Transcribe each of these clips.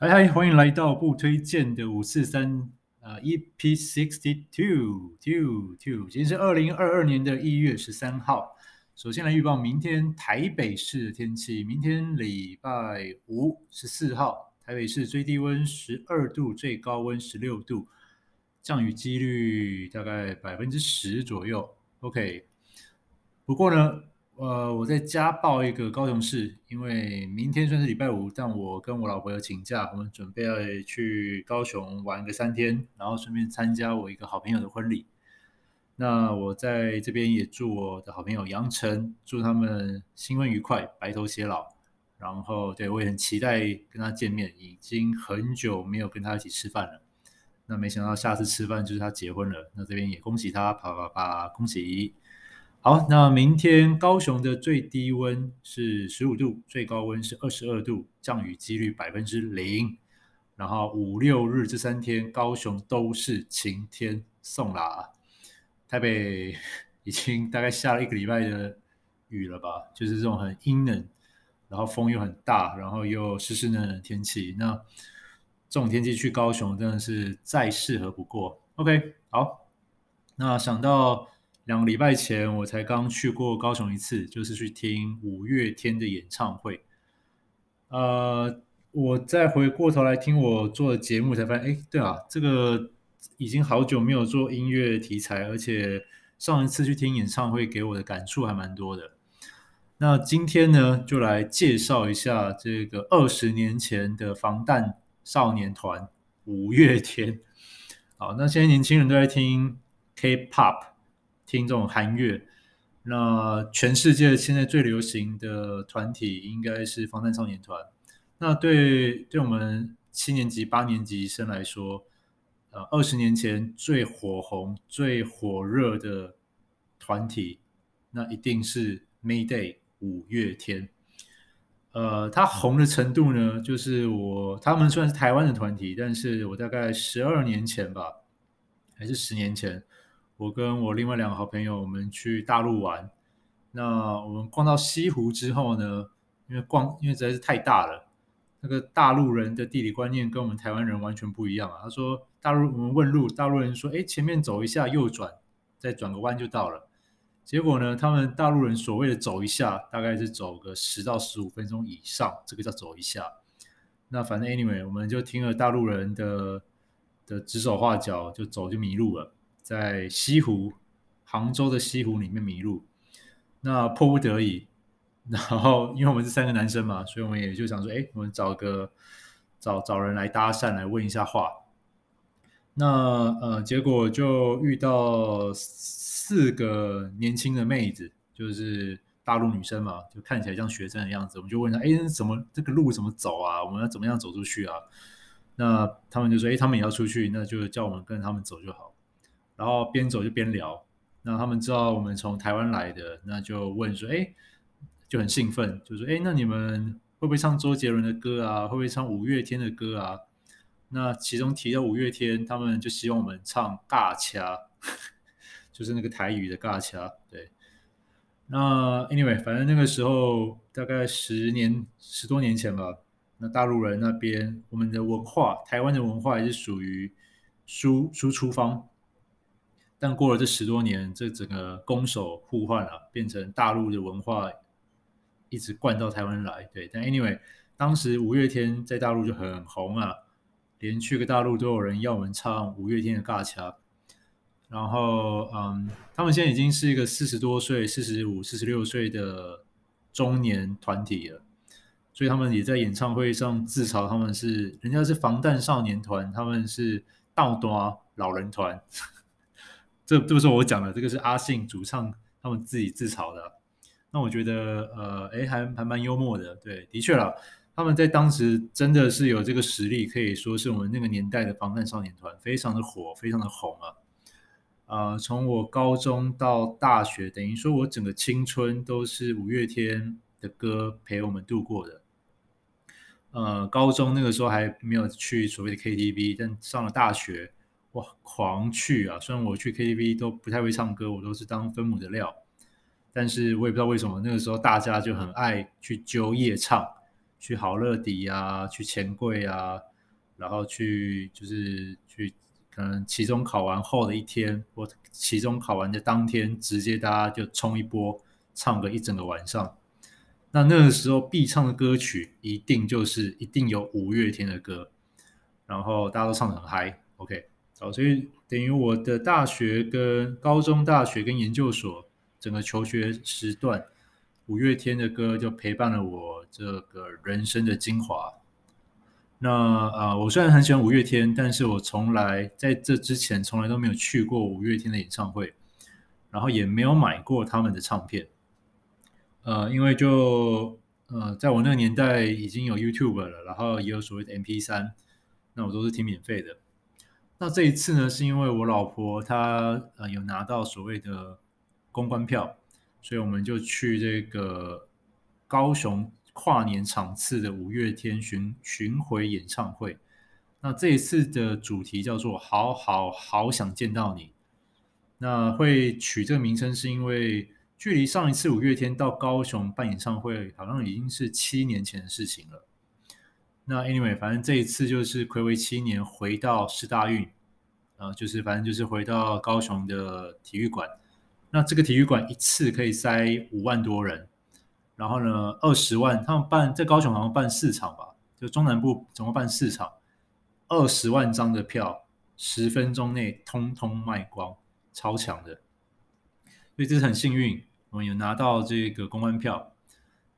嗨嗨，欢迎来到不推荐的五四三啊，EP sixty two two two，今天是二零二二年的一月十三号。首先来预报明天台北市的天气，明天礼拜五十四号，台北市最低温十二度，最高温十六度，降雨几率大概百分之十左右。OK，不过呢。呃，我在家报一个高雄市，因为明天算是礼拜五，但我跟我老婆要请假，我们准备要去高雄玩个三天，然后顺便参加我一个好朋友的婚礼。那我在这边也祝我的好朋友杨晨，祝他们新婚愉快，白头偕老。然后对，我也很期待跟他见面，已经很久没有跟他一起吃饭了。那没想到下次吃饭就是他结婚了，那这边也恭喜他，啪啪啪，恭喜！好，那明天高雄的最低温是十五度，最高温是二十二度，降雨几率百分之零。然后五六日这三天，高雄都是晴天送啦。台北已经大概下了一个礼拜的雨了吧，就是这种很阴冷，然后风又很大，然后又湿湿冷冷的天气。那这种天气去高雄真的是再适合不过。OK，好，那想到。两个礼拜前，我才刚去过高雄一次，就是去听五月天的演唱会。呃，我再回过头来听我做的节目，才发现，哎，对啊，这个已经好久没有做音乐题材，而且上一次去听演唱会，给我的感触还蛮多的。那今天呢，就来介绍一下这个二十年前的防弹少年团五月天。好，那现在年轻人都在听 K-pop。听这种韩乐，那全世界现在最流行的团体应该是防弹少年团。那对对我们七年级、八年级生来说，呃，二十年前最火红、最火热的团体，那一定是 Mayday 五月天。呃，他红的程度呢，就是我他们算是台湾的团体，但是我大概十二年前吧，还是十年前。我跟我另外两个好朋友，我们去大陆玩。那我们逛到西湖之后呢，因为逛，因为实在是太大了，那个大陆人的地理观念跟我们台湾人完全不一样啊。他说，大陆我们问路，大陆人说，哎，前面走一下，右转，再转个弯就到了。结果呢，他们大陆人所谓的走一下，大概是走个十到十五分钟以上，这个叫走一下。那反正 anyway，我们就听了大陆人的的指手画脚，就走就迷路了。在西湖，杭州的西湖里面迷路，那迫不得已，然后因为我们是三个男生嘛，所以我们也就想说，哎，我们找个找找人来搭讪，来问一下话。那呃，结果就遇到四个年轻的妹子，就是大陆女生嘛，就看起来像学生的样子。我们就问她，哎，怎么这个路怎么走啊？我们要怎么样走出去啊？那他们就说，哎，他们也要出去，那就叫我们跟他们走就好。然后边走就边聊，那他们知道我们从台湾来的，那就问说，哎，就很兴奋，就说，哎，那你们会不会唱周杰伦的歌啊？会不会唱五月天的歌啊？那其中提到五月天，他们就希望我们唱《尬掐》，就是那个台语的《尬掐》。对，那 anyway，反正那个时候大概十年十多年前吧，那大陆人那边，我们的文化，台湾的文化也是属于输输出方。但过了这十多年，这整个攻守互换了，变成大陆的文化一直灌到台湾来。对，但 anyway，当时五月天在大陆就很红啊，连去个大陆都有人要我们唱五月天的《尬掐》。然后，嗯，他们现在已经是一个四十多岁、四十五、四十六岁的中年团体了，所以他们也在演唱会上自嘲他们是人家是防弹少年团，他们是倒端老人团。这这不是我讲的，这个是阿信主唱他们自己自嘲的。那我觉得，呃，诶，还还蛮幽默的。对，的确啦，他们在当时真的是有这个实力，可以说是我们那个年代的防弹少年团，非常的火，非常的红啊。呃，从我高中到大学，等于说我整个青春都是五月天的歌陪我们度过的。呃，高中那个时候还没有去所谓的 KTV，但上了大学。哇，狂去啊！虽然我去 KTV 都不太会唱歌，我都是当分母的料，但是我也不知道为什么那个时候大家就很爱去揪夜唱，去好乐迪啊，去钱柜啊，然后去就是去可能期中考完后的一天，或期中考完的当天，直接大家就冲一波，唱个一整个晚上。那那个时候必唱的歌曲一定就是一定有五月天的歌，然后大家都唱得很嗨。OK，哦，所以等于我的大学跟高中、大学跟研究所整个求学时段，五月天的歌就陪伴了我这个人生的精华。那啊、呃，我虽然很喜欢五月天，但是我从来在这之前从来都没有去过五月天的演唱会，然后也没有买过他们的唱片。呃，因为就呃，在我那个年代已经有 YouTube 了，然后也有所谓的 MP3，那我都是听免费的。那这一次呢，是因为我老婆她呃有拿到所谓的公关票，所以我们就去这个高雄跨年场次的五月天巡巡回演唱会。那这一次的主题叫做“好好好想见到你”。那会取这个名称是因为。距离上一次五月天到高雄办演唱会，好像已经是七年前的事情了。那 anyway，反正这一次就是暌违七年回到师大运，呃，就是反正就是回到高雄的体育馆。那这个体育馆一次可以塞五万多人，然后呢，二十万，他们办在高雄好像办四场吧，就中南部总共办四场，二十万张的票，十分钟内通通卖光，超强的。所以这是很幸运。我们有拿到这个公关票，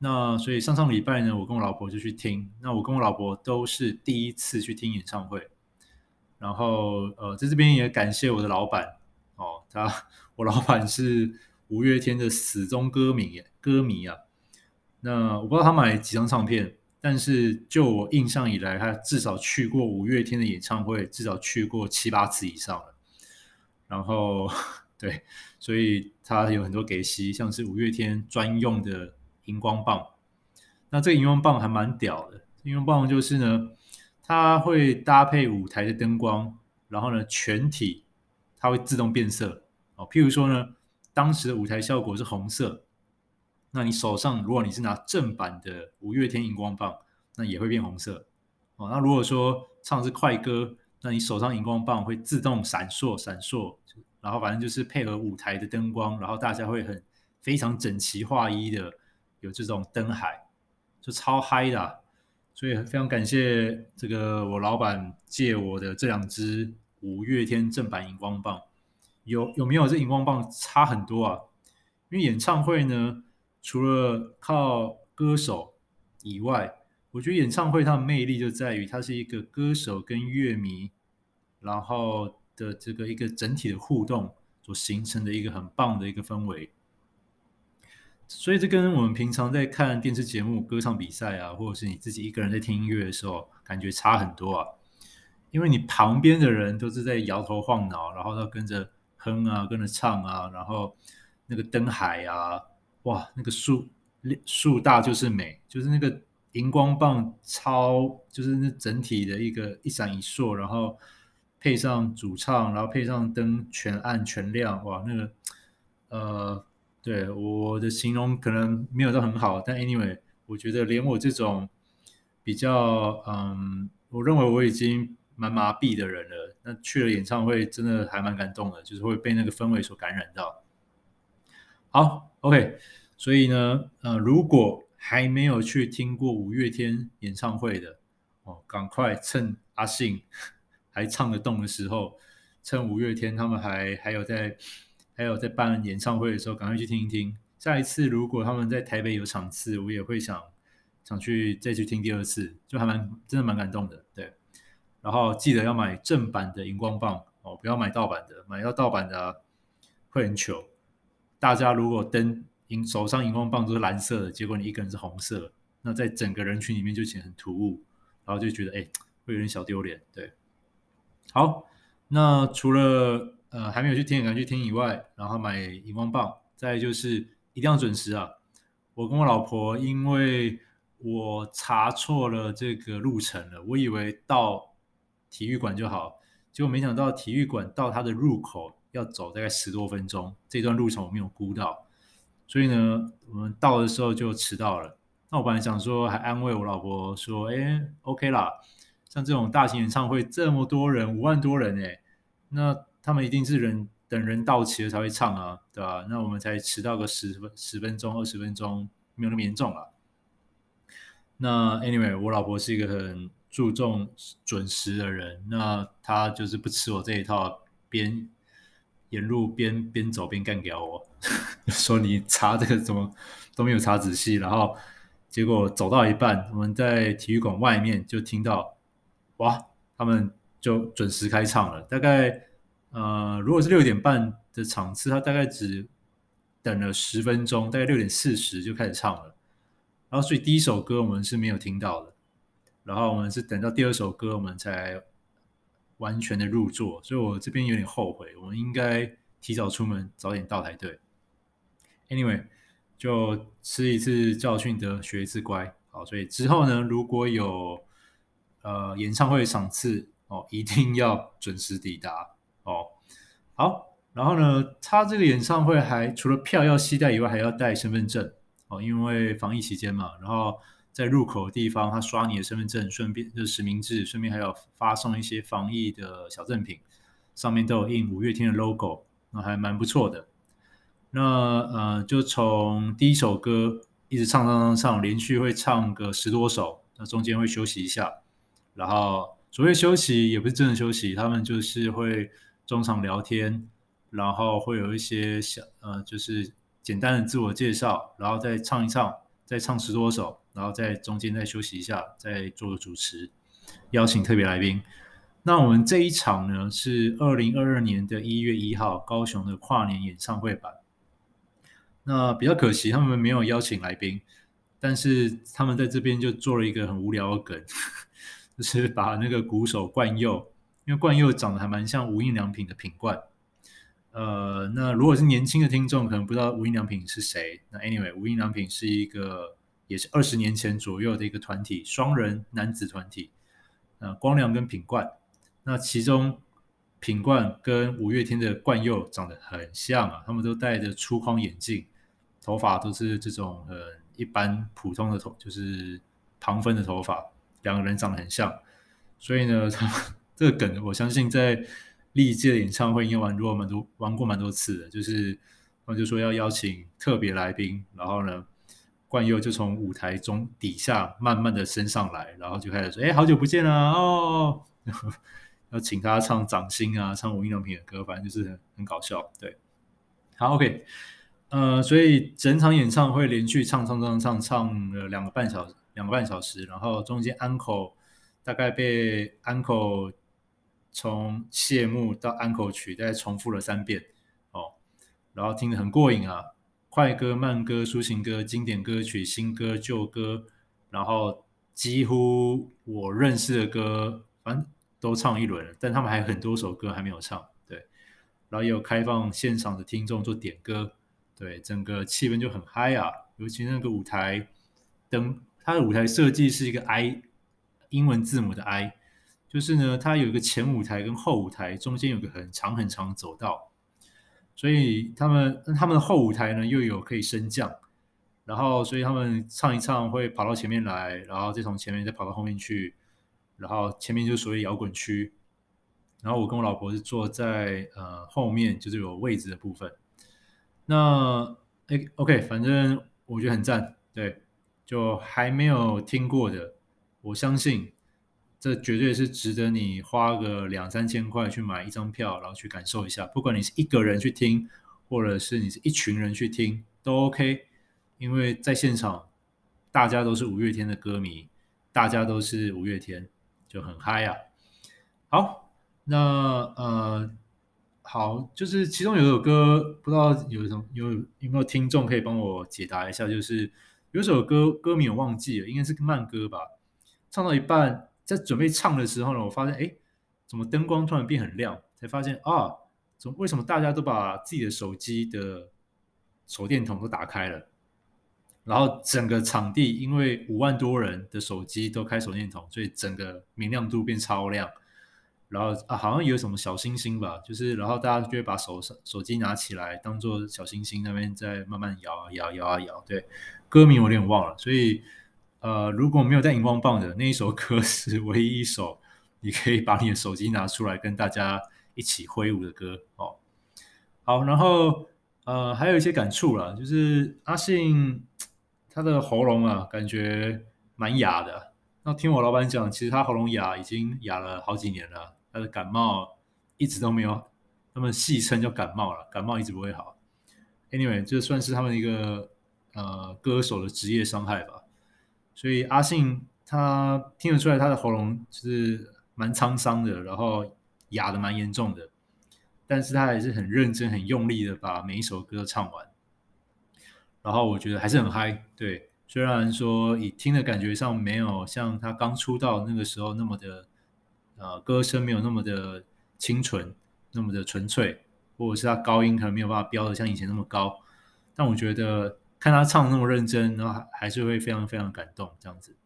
那所以上上礼拜呢，我跟我老婆就去听。那我跟我老婆都是第一次去听演唱会，然后呃，在这边也感谢我的老板哦，他我老板是五月天的死忠歌迷，歌迷啊。那我不知道他买几张唱片，但是就我印象以来，他至少去过五月天的演唱会，至少去过七八次以上了。然后。对，所以他有很多给息，像是五月天专用的荧光棒。那这个荧光棒还蛮屌的，荧光棒就是呢，它会搭配舞台的灯光，然后呢，全体它会自动变色。哦，譬如说呢，当时的舞台效果是红色，那你手上如果你是拿正版的五月天荧光棒，那也会变红色。哦，那如果说唱的是快歌，那你手上荧光棒会自动闪烁闪烁。然后反正就是配合舞台的灯光，然后大家会很非常整齐划一的有这种灯海，就超嗨的。所以非常感谢这个我老板借我的这两支五月天正版荧光棒，有有没有这荧光棒差很多啊？因为演唱会呢，除了靠歌手以外，我觉得演唱会它的魅力就在于它是一个歌手跟乐迷，然后。的这个一个整体的互动所形成的一个很棒的一个氛围，所以这跟我们平常在看电视节目、歌唱比赛啊，或者是你自己一个人在听音乐的时候，感觉差很多啊。因为你旁边的人都是在摇头晃脑，然后要跟着哼啊，跟着唱啊，然后那个灯海啊，哇，那个树树大就是美，就是那个荧光棒超，就是那整体的一个一闪一烁，然后。配上主唱，然后配上灯全暗全亮，哇，那个，呃，对，我的形容可能没有到很好，但 anyway，我觉得连我这种比较，嗯，我认为我已经蛮麻痹的人了，那去了演唱会真的还蛮感动的，就是会被那个氛围所感染到。好，OK，所以呢，呃，如果还没有去听过五月天演唱会的，哦，赶快趁阿信。还唱得动的时候，趁五月天他们还还有在还有在办演唱会的时候，赶快去听一听。下一次如果他们在台北有场次，我也会想想去再去听第二次，就还蛮真的蛮感动的。对，然后记得要买正版的荧光棒哦，不要买盗版的，买到盗版的啊，会很糗。大家如果灯荧手上荧光棒都是蓝色的，结果你一个人是红色，那在整个人群里面就显得很突兀，然后就觉得哎，会有点小丢脸。对。好，那除了呃还没有去听，赶去听以外，然后买荧光棒，再就是一定要准时啊！我跟我老婆，因为我查错了这个路程了，我以为到体育馆就好，结果没想到体育馆到它的入口要走大概十多分钟，这段路程我没有估到，所以呢，我们到的时候就迟到了。那我本来想说还安慰我老婆说，哎，OK 啦。像这种大型演唱会这么多人，五万多人诶，那他们一定是人等人到齐了才会唱啊，对吧？那我们才迟到个十分十分钟、二十分钟，没有那么严重啊。那 anyway，我老婆是一个很注重准时的人，那她就是不吃我这一套，边沿路边边走边干掉我，说你查这个怎么都没有查仔细，然后结果走到一半，我们在体育馆外面就听到，哇，他们就准时开唱了。大概呃，如果是六点半的场次，他大概只等了十分钟，大概六点四十就开始唱了。然后，所以第一首歌我们是没有听到的，然后我们是等到第二首歌我们才完全的入座。所以我这边有点后悔，我们应该提早出门，早点到才对。Anyway，就吃一次教训得学一次乖。好，所以之后呢，如果有呃演唱会场次哦，一定要准时抵达。好，然后呢，他这个演唱会还除了票要携带以外，还要带身份证。哦，因为防疫期间嘛，然后在入口的地方，他刷你的身份证，顺便就是实名制，顺便还要发送一些防疫的小赠品，上面都有印五月天的 logo，那还蛮不错的。那呃，就从第一首歌一直唱唱唱唱，连续会唱个十多首，那中间会休息一下，然后所谓休息也不是真的休息，他们就是会中场聊天，然后会有一些小呃，就是。简单的自我介绍，然后再唱一唱，再唱十多首，然后在中间再休息一下，再做个主持，邀请特别来宾。那我们这一场呢，是二零二二年的一月一号高雄的跨年演唱会版。那比较可惜，他们没有邀请来宾，但是他们在这边就做了一个很无聊的梗，就是把那个鼓手冠佑，因为冠佑长得还蛮像无印良品的品冠。呃，那如果是年轻的听众，可能不知道无印良品是谁。那 anyway，无印良品是一个也是二十年前左右的一个团体，双人男子团体。呃，光良跟品冠，那其中品冠跟五月天的冠佑长得很像啊，他们都戴着粗框眼镜，头发都是这种呃一般普通的头，就是旁分的头发，两个人长得很像。所以呢，他们这个梗，我相信在。历届的演唱会应该玩过蛮多，玩过蛮多次的。就是他们就说要邀请特别来宾，然后呢，冠佑就从舞台中底下慢慢的升上来，然后就开始说：“哎，好久不见啊！哦，要请他唱《掌心》啊，唱无印良品的歌，反正就是很搞笑。”对，好，OK，呃，所以整场演唱会连续唱唱唱唱唱了两个半小时，两个半小时，然后中间安可大概被安可。从谢幕到安可曲，大概重复了三遍哦，然后听得很过瘾啊，快歌、慢歌、抒情歌、经典歌曲、新歌、旧歌，然后几乎我认识的歌，反正都唱一轮了，但他们还有很多首歌还没有唱，对，然后也有开放现场的听众做点歌，对，整个气氛就很嗨啊，尤其那个舞台灯，它的舞台设计是一个 I 英文字母的 I。就是呢，它有一个前舞台跟后舞台，中间有个很长很长的走道，所以他们他们的后舞台呢又有可以升降，然后所以他们唱一唱会跑到前面来，然后再从前面再跑到后面去，然后前面就是属于摇滚区，然后我跟我老婆是坐在呃后面，就是有位置的部分。那哎，OK，反正我觉得很赞，对，就还没有听过的，我相信。这绝对是值得你花个两三千块去买一张票，然后去感受一下。不管你是一个人去听，或者是你是一群人去听，都 OK。因为在现场，大家都是五月天的歌迷，大家都是五月天，就很嗨啊。好，那呃，好，就是其中有首歌，不知道有什么有有没有听众可以帮我解答一下？就是有首歌歌名我忘记了，应该是慢歌吧，唱到一半。在准备唱的时候呢，我发现，哎，怎么灯光突然变很亮？才发现啊，怎么为什么大家都把自己的手机的手电筒都打开了？然后整个场地因为五万多人的手机都开手电筒，所以整个明亮度变超亮。然后啊，好像有什么小星星吧，就是然后大家就会把手手机拿起来当做小星星，那边在慢慢摇啊摇摇啊摇。对，歌名我有点忘了，所以。呃，如果没有带荧光棒的那一首歌是唯一一首你可以把你的手机拿出来跟大家一起挥舞的歌哦。好，然后呃还有一些感触啦，就是阿信他的喉咙啊，感觉蛮哑的。那听我老板讲，其实他喉咙哑已经哑了好几年了，他的感冒一直都没有，他们戏称叫感冒了，感冒一直不会好。Anyway，这算是他们一个呃歌手的职业伤害吧。所以阿信他听得出来他的喉咙是蛮沧桑的，然后哑的蛮严重的，但是他还是很认真、很用力的把每一首歌唱完。然后我觉得还是很嗨，对，虽然说以听的感觉上没有像他刚出道那个时候那么的呃歌声没有那么的清纯，那么的纯粹。或者是他高音可能没有办法飙得像以前那么高，但我觉得看他唱那么认真，然后还还是会非常非常感动这样子。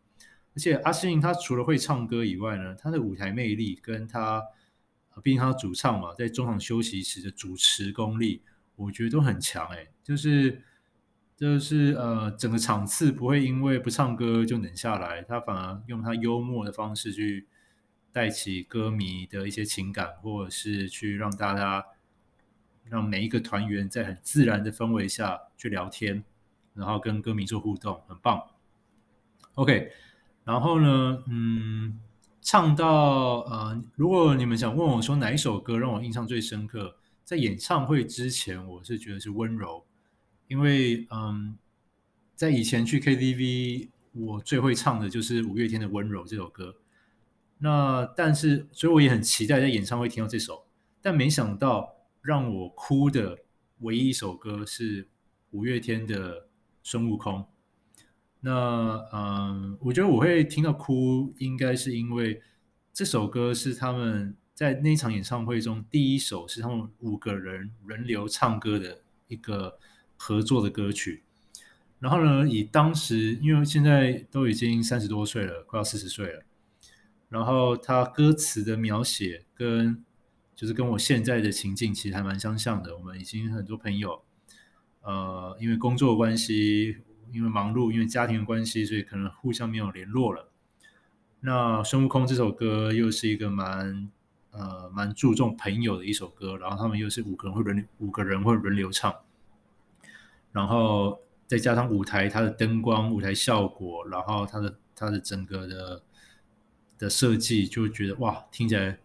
而且阿信他除了会唱歌以外呢，他的舞台魅力跟他，毕竟他主唱嘛，在中场休息时的主持功力，我觉得都很强诶，就是就是呃，整个场次不会因为不唱歌就冷下来，他反而用他幽默的方式去带起歌迷的一些情感，或者是去让大家。让每一个团员在很自然的氛围下去聊天，然后跟歌迷做互动，很棒。OK，然后呢，嗯，唱到呃，如果你们想问我说哪一首歌让我印象最深刻，在演唱会之前，我是觉得是温柔，因为嗯，在以前去 KTV，我最会唱的就是五月天的《温柔》这首歌。那但是，所以我也很期待在演唱会听到这首，但没想到。让我哭的唯一一首歌是五月天的《孙悟空》。那嗯，我觉得我会听到哭，应该是因为这首歌是他们在那场演唱会中第一首是他们五个人轮流唱歌的一个合作的歌曲。然后呢，以当时因为现在都已经三十多岁了，快要四十岁了，然后他歌词的描写跟就是跟我现在的情境其实还蛮相像的。我们已经很多朋友，呃，因为工作关系，因为忙碌，因为家庭的关系，所以可能互相没有联络了。那孙悟空这首歌又是一个蛮呃蛮注重朋友的一首歌，然后他们又是五个人会轮五个人会轮流唱，然后再加上舞台它的灯光、舞台效果，然后它的它的整个的的设计，就觉得哇，听起来。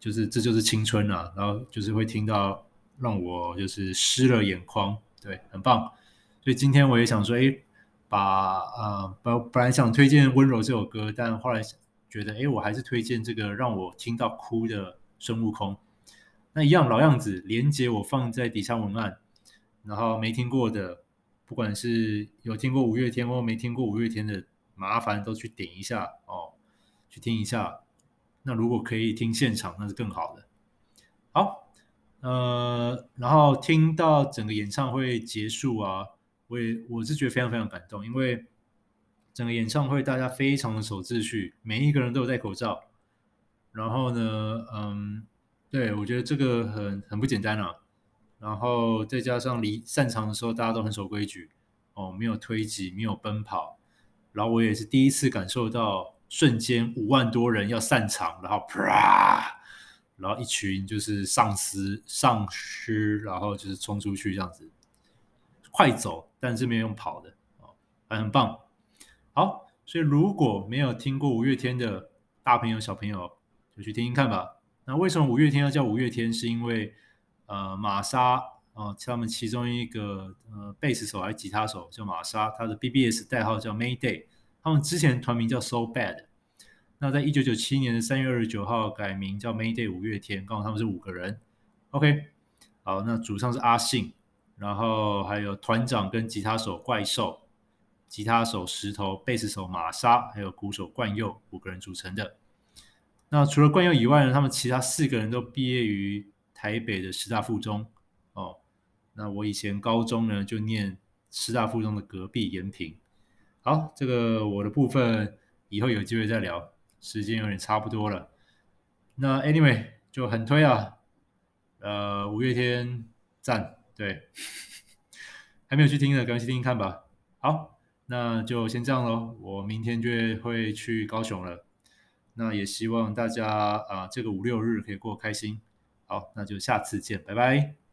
就是这就是青春啊，然后就是会听到让我就是湿了眼眶，对，很棒。所以今天我也想说，哎，把呃本本来想推荐《温柔》这首歌，但后来觉得，哎，我还是推荐这个让我听到哭的孙悟空。那一样老样子，连接我放在底下文案，然后没听过的，不管是有听过五月天或没听过五月天的，麻烦都去点一下哦，去听一下。那如果可以听现场，那是更好的。好，呃，然后听到整个演唱会结束啊，我也我是觉得非常非常感动，因为整个演唱会大家非常的守秩序，每一个人都有戴口罩。然后呢，嗯，对，我觉得这个很很不简单啊。然后再加上离散场的时候，大家都很守规矩哦，没有推挤，没有奔跑。然后我也是第一次感受到。瞬间五万多人要散场，然后啪，然后一群就是丧尸丧尸，然后就是冲出去这样子，快走，但是没有用跑的哦，还很棒。好，所以如果没有听过五月天的大朋友小朋友，就去听听看吧。那为什么五月天要叫五月天？是因为呃，玛莎啊，他们其中一个呃贝斯手还是吉他手叫玛莎，他的 BBS 代号叫 Mayday。他们之前团名叫 So Bad，那在一九九七年的三月二十九号改名叫 Mayday 五月天，刚好他们是五个人。OK，好，那主唱是阿信，然后还有团长跟吉他手怪兽，吉他手石头，贝斯手玛莎，还有鼓手冠佑五个人组成的。那除了冠佑以外呢，他们其他四个人都毕业于台北的师大附中。哦，那我以前高中呢就念师大附中的隔壁延平。好，这个我的部分以后有机会再聊，时间有点差不多了。那 anyway 就很推啊，呃，五月天赞，对，还没有去听的，赶紧去听听看吧。好，那就先这样喽，我明天就会去高雄了。那也希望大家啊、这个五六日可以过开心。好，那就下次见，拜拜。